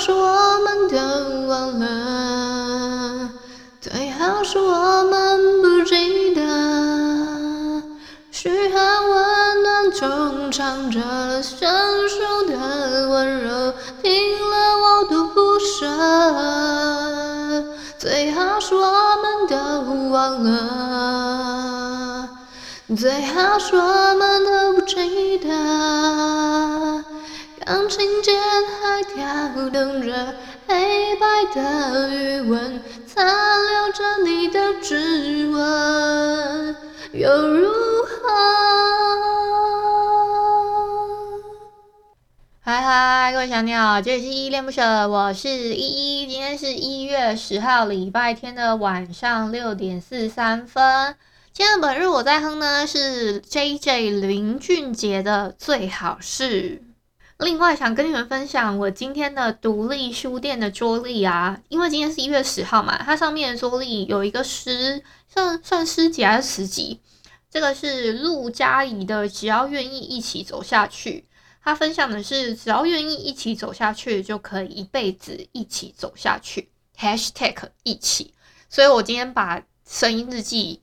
是我们都忘了，最好是我们不记得，嘘寒问暖中藏着生疏的温柔，听了我都不舍。最好是我们都忘了，最好是我们都不记得。钢琴键还跳动着，黑白的余纹残留着你的指纹，又如何？嗨嗨，各位小鸟，这里是依依恋不舍，我是依依。今天是一月十号，礼拜天的晚上六点四十三分。今天的本日我在哼呢，是 JJ 林俊杰的最好是。另外想跟你们分享我今天的独立书店的桌历啊，因为今天是一月十号嘛，它上面的桌历有一个诗，算算诗集还是十集？这个是陆家仪的，只要愿意一起走下去。他分享的是只要愿意一起走下去，就可以一辈子一起走下去。#hashtag 一起，所以我今天把声音日记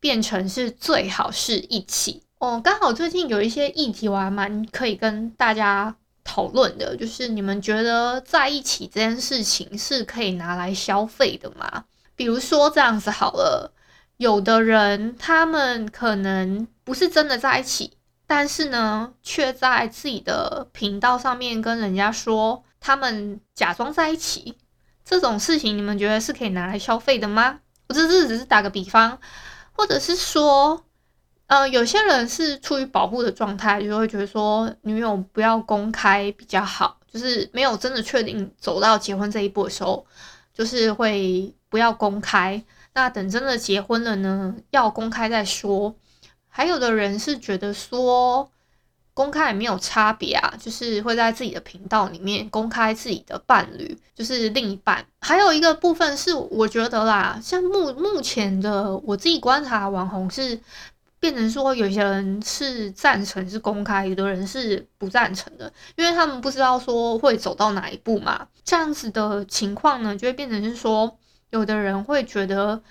变成是最好是一起。哦，刚好最近有一些议题，我还蛮可以跟大家讨论的，就是你们觉得在一起这件事情是可以拿来消费的吗？比如说这样子好了，有的人他们可能不是真的在一起，但是呢，却在自己的频道上面跟人家说他们假装在一起，这种事情你们觉得是可以拿来消费的吗？我这只是打个比方，或者是说。呃，有些人是出于保护的状态，就会觉得说女友不要公开比较好，就是没有真的确定走到结婚这一步的时候，就是会不要公开。那等真的结婚了呢，要公开再说。还有的人是觉得说公开也没有差别啊，就是会在自己的频道里面公开自己的伴侣，就是另一半。还有一个部分是我觉得啦，像目目前的我自己观察网红是。变成说，有些人是赞成是公开，有的人是不赞成的，因为他们不知道说会走到哪一步嘛。这样子的情况呢，就会变成是说，有的人会觉得，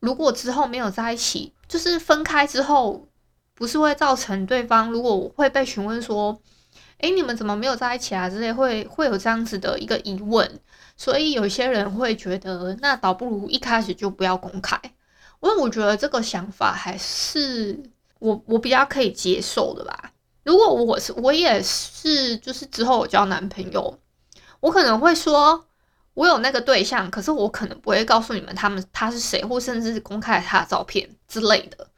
如果之后没有在一起，就是分开之后，不是会造成对方如果会被询问说，诶，你们怎么没有在一起啊？之类会会有这样子的一个疑问，所以有些人会觉得，那倒不如一开始就不要公开。因为我觉得这个想法还是我我比较可以接受的吧。如果我是我也是，就是之后我交男朋友，我可能会说我有那个对象，可是我可能不会告诉你们他们他是谁，或甚至是公开他的照片之类的。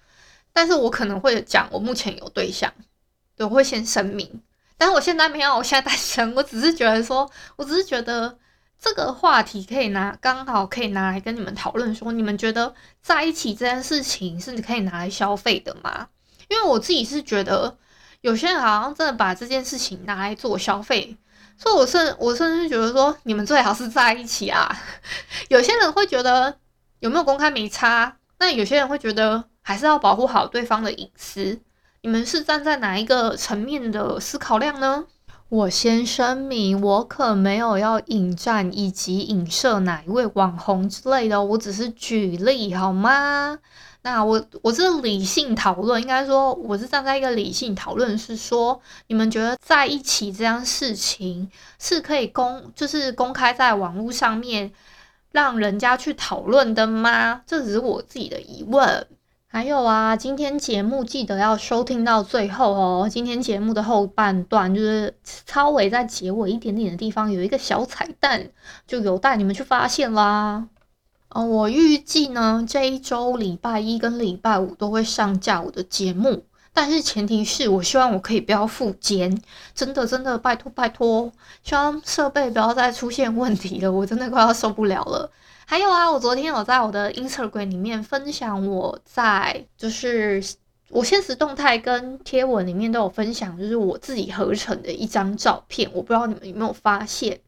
但是我可能会讲我目前有对象，对，我会先声明。但是我现在没有，我现在单身。我只是觉得说，我只是觉得。这个话题可以拿，刚好可以拿来跟你们讨论，说你们觉得在一起这件事情是可以拿来消费的吗？因为我自己是觉得，有些人好像真的把这件事情拿来做消费，所以我甚我甚至觉得说，你们最好是在一起啊。有些人会觉得有没有公开没差，那有些人会觉得还是要保护好对方的隐私。你们是站在哪一个层面的思考量呢？我先声明，我可没有要引战以及影射哪一位网红之类的，我只是举例好吗？那我我是理性讨论，应该说我是站在一个理性讨论，是说你们觉得在一起这样事情是可以公，就是公开在网络上面让人家去讨论的吗？这只是我自己的疑问。还有啊，今天节目记得要收听到最后哦。今天节目的后半段就是稍微在结尾一点点的地方有一个小彩蛋，就有待你们去发现啦。哦，我预计呢这一周礼拜一跟礼拜五都会上架我的节目。但是前提是我希望我可以不要复健，真的真的拜托拜托，希望设备不要再出现问题了，我真的快要受不了了。还有啊，我昨天有在我的 Instagram 里面分享，我在就是我现实动态跟贴文里面都有分享，就是我自己合成的一张照片，我不知道你们有没有发现，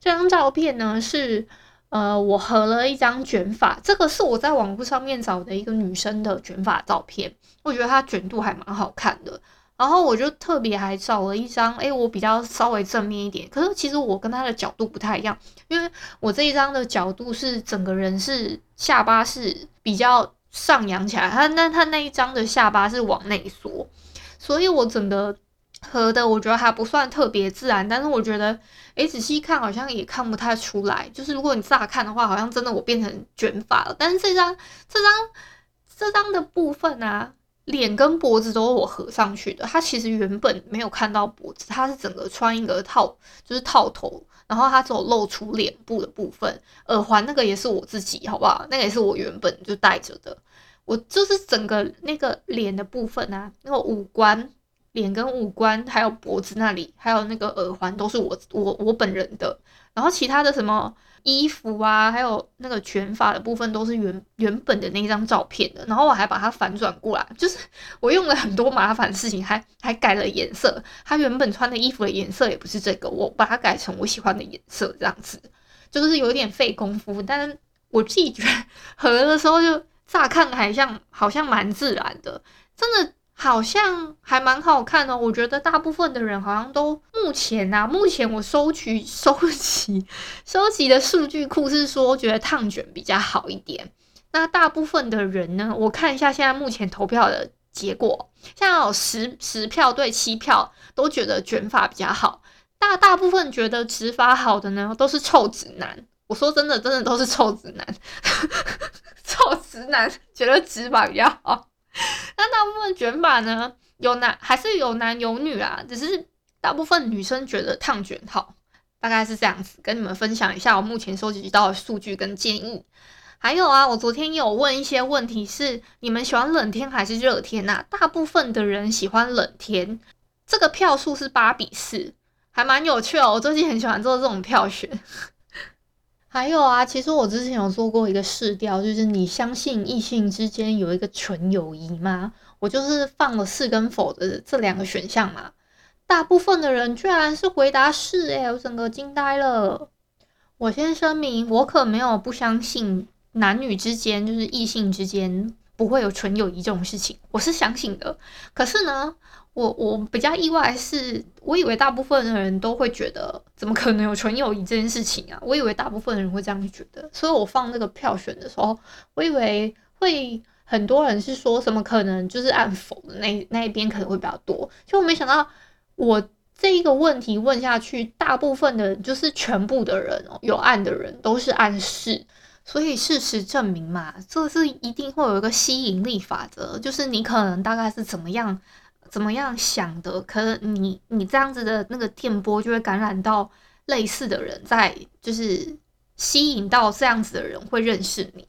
这张照片呢是。呃，我合了一张卷发，这个是我在网络上面找的一个女生的卷发照片，我觉得她卷度还蛮好看的。然后我就特别还找了一张，诶，我比较稍微正面一点，可是其实我跟他的角度不太一样，因为我这一张的角度是整个人是下巴是比较上扬起来，他那他那一张的下巴是往内缩，所以我整个。合的我觉得还不算特别自然，但是我觉得，诶，仔细看好像也看不太出来。就是如果你乍看的话，好像真的我变成卷发了。但是这张、这张、这张的部分啊，脸跟脖子都是我合上去的。它其实原本没有看到脖子，它是整个穿一个套，就是套头，然后它只有露出脸部的部分。耳环那个也是我自己，好不好？那个也是我原本就戴着的。我就是整个那个脸的部分啊，那个五官。脸跟五官，还有脖子那里，还有那个耳环，都是我我我本人的。然后其他的什么衣服啊，还有那个卷发的部分，都是原原本的那张照片的。然后我还把它反转过来，就是我用了很多麻烦的事情，还还改了颜色。他原本穿的衣服的颜色也不是这个，我把它改成我喜欢的颜色，这样子就是有点费功夫。但是我自己觉得合的时候就乍看还像好像蛮自然的，真的。好像还蛮好看的，我觉得大部分的人好像都目前啊，目前我收取收集 收集的数据库是说觉得烫卷比较好一点。那大部分的人呢，我看一下现在目前投票的结果，现在有十十票对七票都觉得卷发比较好，大大部分觉得直发好的呢都是臭直男。我说真的，真的都是臭直男，臭直男觉得直发比较好。那大部分卷发呢，有男还是有男有女啊？只是大部分女生觉得烫卷好，大概是这样子。跟你们分享一下我目前收集到的数据跟建议。还有啊，我昨天有问一些问题是，是你们喜欢冷天还是热天呐？大部分的人喜欢冷天，这个票数是八比四，还蛮有趣哦。我最近很喜欢做这种票选。还有啊，其实我之前有做过一个试调，就是你相信异性之间有一个纯友谊吗？我就是放了是跟否的这两个选项嘛。大部分的人居然是回答是，诶，我整个惊呆了。我先声明，我可没有不相信男女之间，就是异性之间不会有纯友谊这种事情，我是相信的。可是呢，我我比较意外是，我以为大部分的人都会觉得，怎么可能有纯友谊这件事情啊？我以为大部分的人会这样觉得，所以我放那个票选的时候，我以为会很多人是说什么可能就是按否的那那一边可能会比较多，就我没想到我这一个问题问下去，大部分的就是全部的人哦，有按的人都是按是，所以事实证明嘛，这是一定会有一个吸引力法则，就是你可能大概是怎么样。怎么样想的？可能你你这样子的那个电波就会感染到类似的人，在就是吸引到这样子的人会认识你。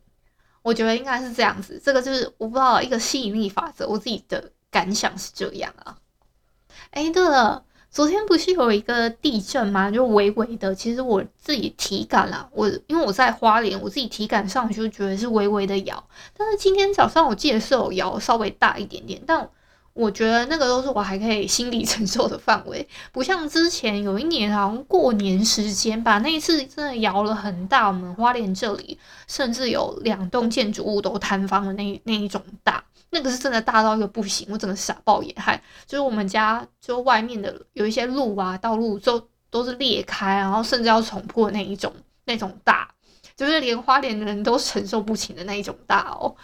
我觉得应该是这样子，这个就是我不知道一个吸引力法则。我自己的感想是这样啊。哎，对了，昨天不是有一个地震吗？就微微的，其实我自己体感啦，我因为我在花莲，我自己体感上就觉得是微微的摇。但是今天早上我记得是有摇稍微大一点点，但。我觉得那个都是我还可以心理 承受的范围，不像之前有一年好像过年时间吧，那一次真的摇了很大，我们花莲这里甚至有两栋建筑物都坍方的那那一种大，那个是真的大到一个不行，我整个傻爆眼，还就是我们家就外面的有一些路啊道路都都是裂开，然后甚至要重破那一种那种大，就是连花莲的人都承受不起的那一种大哦。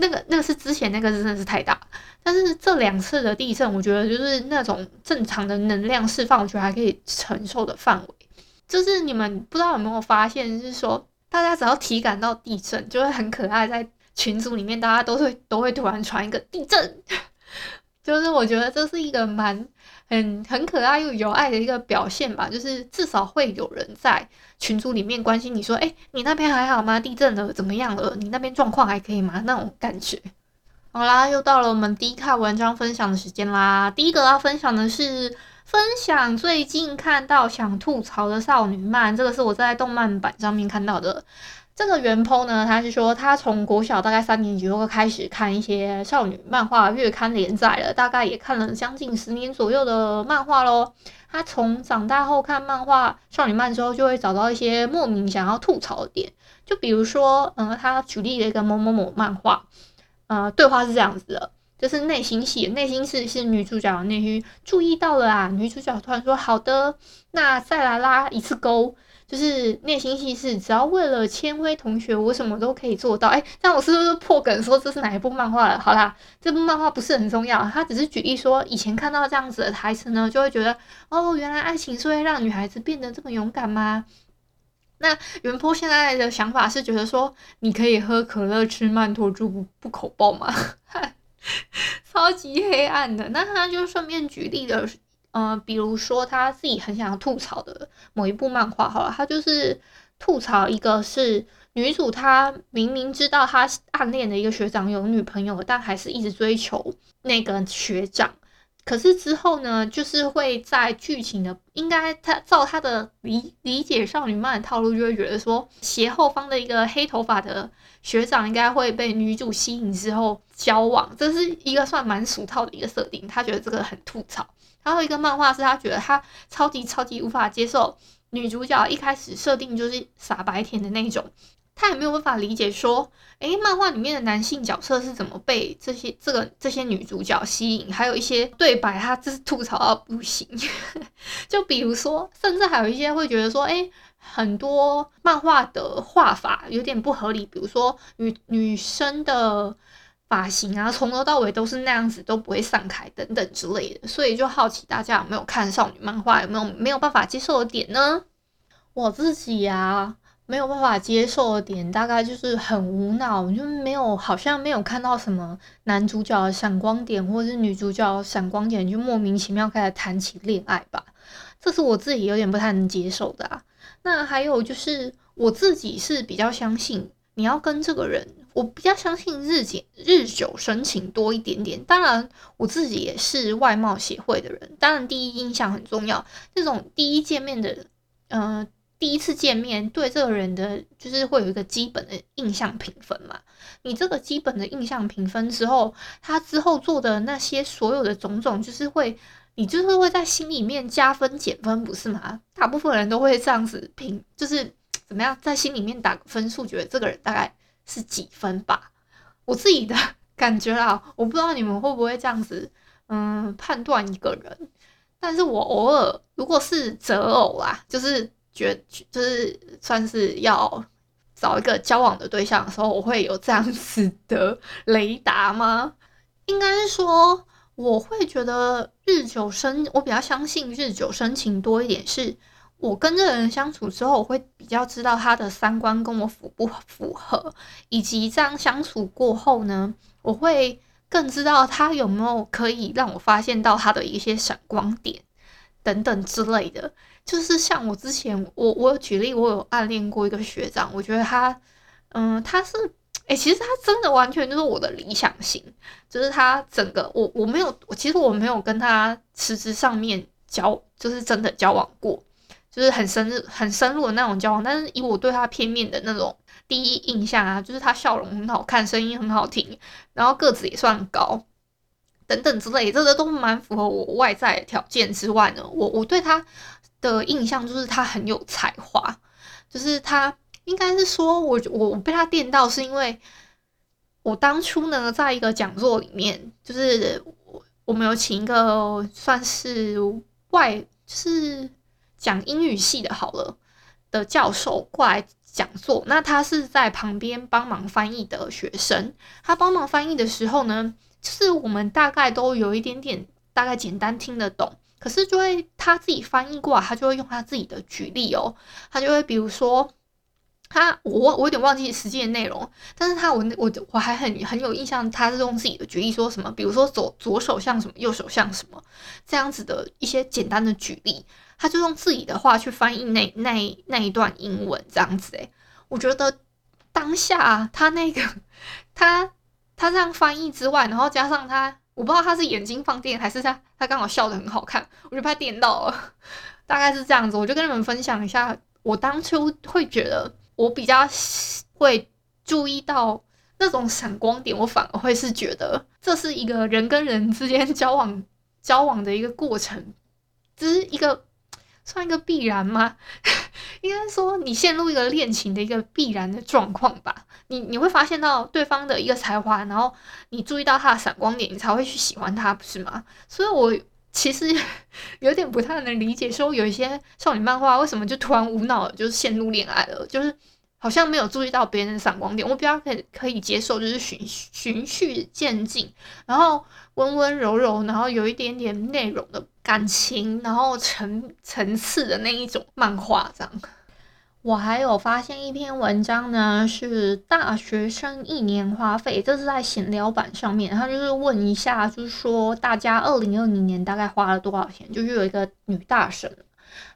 那个那个是之前那个真的是太大，但是这两次的地震，我觉得就是那种正常的能量释放，我觉得还可以承受的范围。就是你们不知道有没有发现，就是说大家只要体感到地震，就会很可爱，在群组里面大家都会都会突然传一个地震，就是我觉得这是一个蛮。很很可爱又有爱的一个表现吧，就是至少会有人在群组里面关心你说，哎，你那边还好吗？地震了怎么样了？你那边状况还可以吗？那种感觉。好啦，又到了我们第一块文章分享的时间啦。第一个要分享的是分享最近看到想吐槽的少女漫，这个是我在动漫版上面看到的。这个原 po 呢，他是说他从国小大概三年级就会开始看一些少女漫画月刊连载了，大概也看了将近十年左右的漫画喽。他从长大后看漫画少女漫之后，就会找到一些莫名想要吐槽的点，就比如说，嗯，他举例了一个某某某漫画。呃，对话是这样子的，就是内心戏，内心戏是女主角的内心注意到了啊，女主角突然说好的，那再来拉一次钩，就是内心戏是只要为了千辉同学，我什么都可以做到。哎，那我是不是破梗说这是哪一部漫画了？好啦，这部漫画不是很重要，他只是举例说以前看到这样子的台词呢，就会觉得哦，原来爱情是会让女孩子变得这么勇敢吗？那原 po 现在的想法是觉得说，你可以喝可乐吃曼陀珠不不口爆吗？超级黑暗的。那他就顺便举例了，呃，比如说他自己很想要吐槽的某一部漫画，好了，他就是吐槽一个是女主，她明明知道她暗恋的一个学长有女朋友，但还是一直追求那个学长。可是之后呢，就是会在剧情的，应该他照他的理理解少女漫的套路，就会觉得说斜后方的一个黑头发的学长应该会被女主吸引之后交往，这是一个算蛮俗套的一个设定。他觉得这个很吐槽。还有一个漫画是他觉得他超级超级无法接受女主角一开始设定就是傻白甜的那种。他也没有办法理解说，诶，漫画里面的男性角色是怎么被这些这个这些女主角吸引？还有一些对白，他真是吐槽到不行。就比如说，甚至还有一些会觉得说，诶，很多漫画的画法有点不合理。比如说女女生的发型啊，从头到尾都是那样子，都不会散开等等之类的。所以就好奇大家有没有看少女漫画，有没有没有办法接受的点呢？我自己呀、啊。没有办法接受的点，大概就是很无脑，就没有好像没有看到什么男主角闪光点，或者是女主角闪光点，就莫名其妙开始谈起恋爱吧。这是我自己有点不太能接受的啊。那还有就是我自己是比较相信，你要跟这个人，我比较相信日久日久生情多一点点。当然，我自己也是外貌协会的人，当然第一印象很重要。这种第一见面的，嗯、呃。第一次见面，对这个人的就是会有一个基本的印象评分嘛。你这个基本的印象评分之后，他之后做的那些所有的种种，就是会，你就是会在心里面加分减分，不是吗？大部分人都会这样子评，就是 怎么样，在心里面打个分数，觉得这个人大概是几分吧。我自己的 感觉啊，我不知道你们会不会这样子，嗯，判断一个人。但是我偶尔如果是择偶啦，就是。觉就是算是要找一个交往的对象的时候，我会有这样子的雷达吗？应该是说，我会觉得日久生，我比较相信日久生情多一点。是我跟这个人相处之后，我会比较知道他的三观跟我符不符合，以及这样相处过后呢，我会更知道他有没有可以让我发现到他的一些闪光点等等之类的。就是像我之前，我我有举例，我有暗恋过一个学长，我觉得他，嗯，他是，哎、其实他真的完全就是我的理想型，就是他整个，我我没有，其实我没有跟他实质上面交，就是真的交往过，就是很深入很深入的那种交往，但是以我对他片面的那种第一印象啊，就是他笑容很好看，声音很好听，然后个子也算高，等等之类，这个都蛮符合我外在条件之外呢，我我对他。的印象就是他很有才华，就是他应该是说我我被他电到，是因为我当初呢，在一个讲座里面，就是我我们有请一个算是外就是讲英语系的好了的教授过来讲座，那他是在旁边帮忙翻译的学生，他帮忙翻译的时候呢，就是我们大概都有一点点大概简单听得懂。可是就会他自己翻译过来，他就会用他自己的举例哦，他就会比如说他我我有点忘记实际的内容，但是他我我我还很很有印象，他是用自己的举例说什么，比如说左左手像什么，右手像什么这样子的一些简单的举例，他就用自己的话去翻译那那那一段英文这样子诶，我觉得当下他那个 他他这样翻译之外，然后加上他，我不知道他是眼睛放电还是他他刚好笑得很好看，我就怕电到了，大概是这样子。我就跟你们分享一下，我当初会觉得我比较会注意到那种闪光点，我反而会是觉得这是一个人跟人之间交往交往的一个过程，只是一个。算一个必然吗？应该说你陷入一个恋情的一个必然的状况吧。你你会发现到对方的一个才华，然后你注意到他的闪光点，你才会去喜欢他，不是吗？所以我其实 有点不太能理解，说有一些少女漫画为什么就突然无脑的就陷入恋爱了，就是好像没有注意到别人的闪光点。我比较可以可以接受，就是循循序渐进，然后温温柔柔，然后有一点点内容的。感情，然后层层次的那一种漫画，这样。我还有发现一篇文章呢，是大学生一年花费，这是在闲聊版上面，他就是问一下，就是说大家二零二零年大概花了多少钱？就是有一个女大神。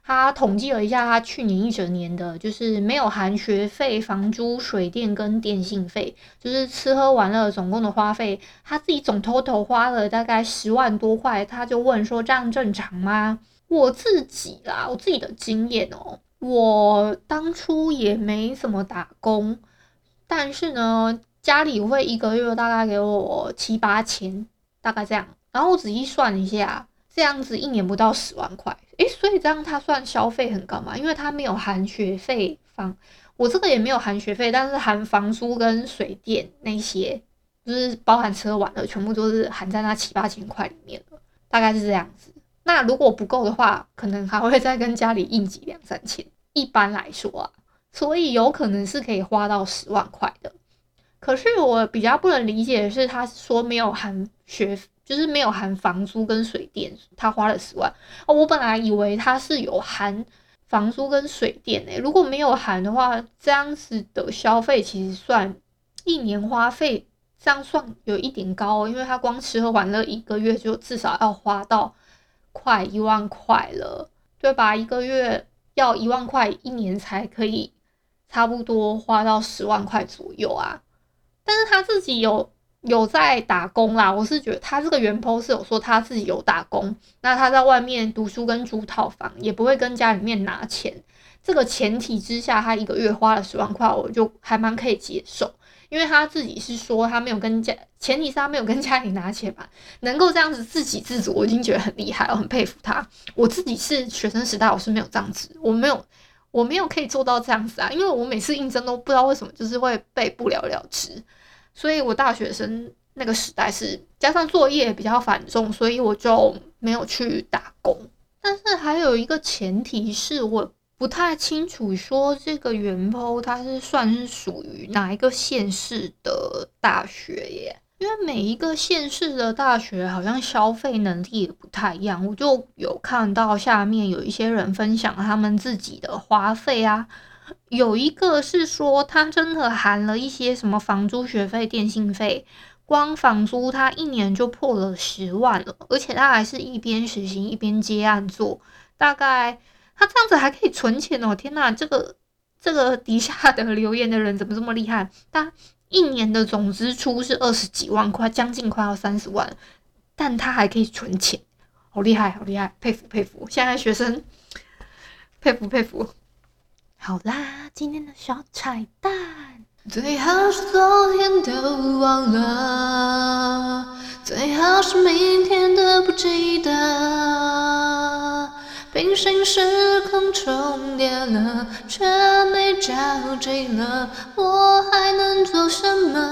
他统计了一下，他去年一整年的，就是没有含学费、房租、水电跟电信费，就是吃喝玩乐总共的花费，他自己总 total 花了大概十万多块。他就问说：“这样正常吗？”我自己啦，我自己的经验哦，我当初也没怎么打工，但是呢，家里会一个月大概给我七八千，大概这样。然后我仔细算一下。这样子一年不到十万块，诶，所以这样他算消费很高嘛？因为他没有含学费房，我这个也没有含学费，但是含房租跟水电那些，就是包含车玩的，全部都是含在那七八千块里面的，大概是这样子。那如果不够的话，可能还会再跟家里应急两三千。一般来说啊，所以有可能是可以花到十万块的。可是我比较不能理解的是，他说没有含学。就是没有含房租跟水电，他花了十万哦。我本来以为他是有含房租跟水电诶，如果没有含的话，这样子的消费其实算一年花费，这样算有一点高，因为他光吃喝玩乐一个月就至少要花到快一万块了，对吧？一个月要一万块，一年才可以差不多花到十万块左右啊。但是他自己有。有在打工啦，我是觉得他这个原 po 是有说他自己有打工，那他在外面读书跟租套房，也不会跟家里面拿钱。这个前提之下，他一个月花了十万块，我就还蛮可以接受，因为他自己是说他没有跟家，前提是他没有跟家里拿钱嘛，能够这样子自给自足，我已经觉得很厉害，我很佩服他。我自己是学生时代，我是没有这样子，我没有，我没有可以做到这样子啊，因为我每次应征都不知道为什么就是会被不了了之。所以我大学生那个时代是加上作业比较繁重，所以我就没有去打工。但是还有一个前提是我不太清楚，说这个原 po 它是算是属于哪一个县市的大学耶？因为每一个县市的大学好像消费能力也不太一样。我就有看到下面有一些人分享他们自己的花费啊。有一个是说，他真的含了一些什么房租、学费、电信费，光房租他一年就破了十万了，而且他还是一边实习一边接案做，大概他这样子还可以存钱哦！天哪，这个 这个底下的留言的人怎么这么厉害？他一年的总支出是二十几万块，将近快要三十万，但他还可以存钱，好厉害，好厉害，佩服佩服！现在学生佩服佩服。好啦，今天的小彩蛋，最好是昨天都忘了，最好是明天都不记得。平行时空重叠了，却没交集了，我还能做什么？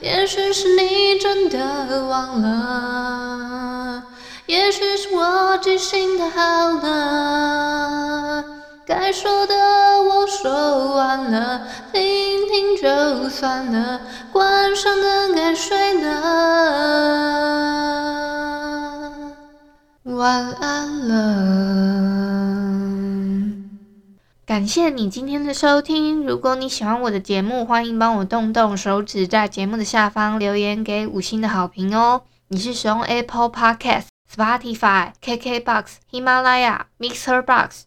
也许是你真的忘了。也许是我记性太好了，算了，关上灯该睡了，晚安了。感谢你今天的收听，如果你喜欢我的节目，欢迎帮我动动手指，在节目的下方留言给五星的好评哦。你是使用 Apple Podcast、Spotify、KKBox、喜马拉雅、Mixer Box。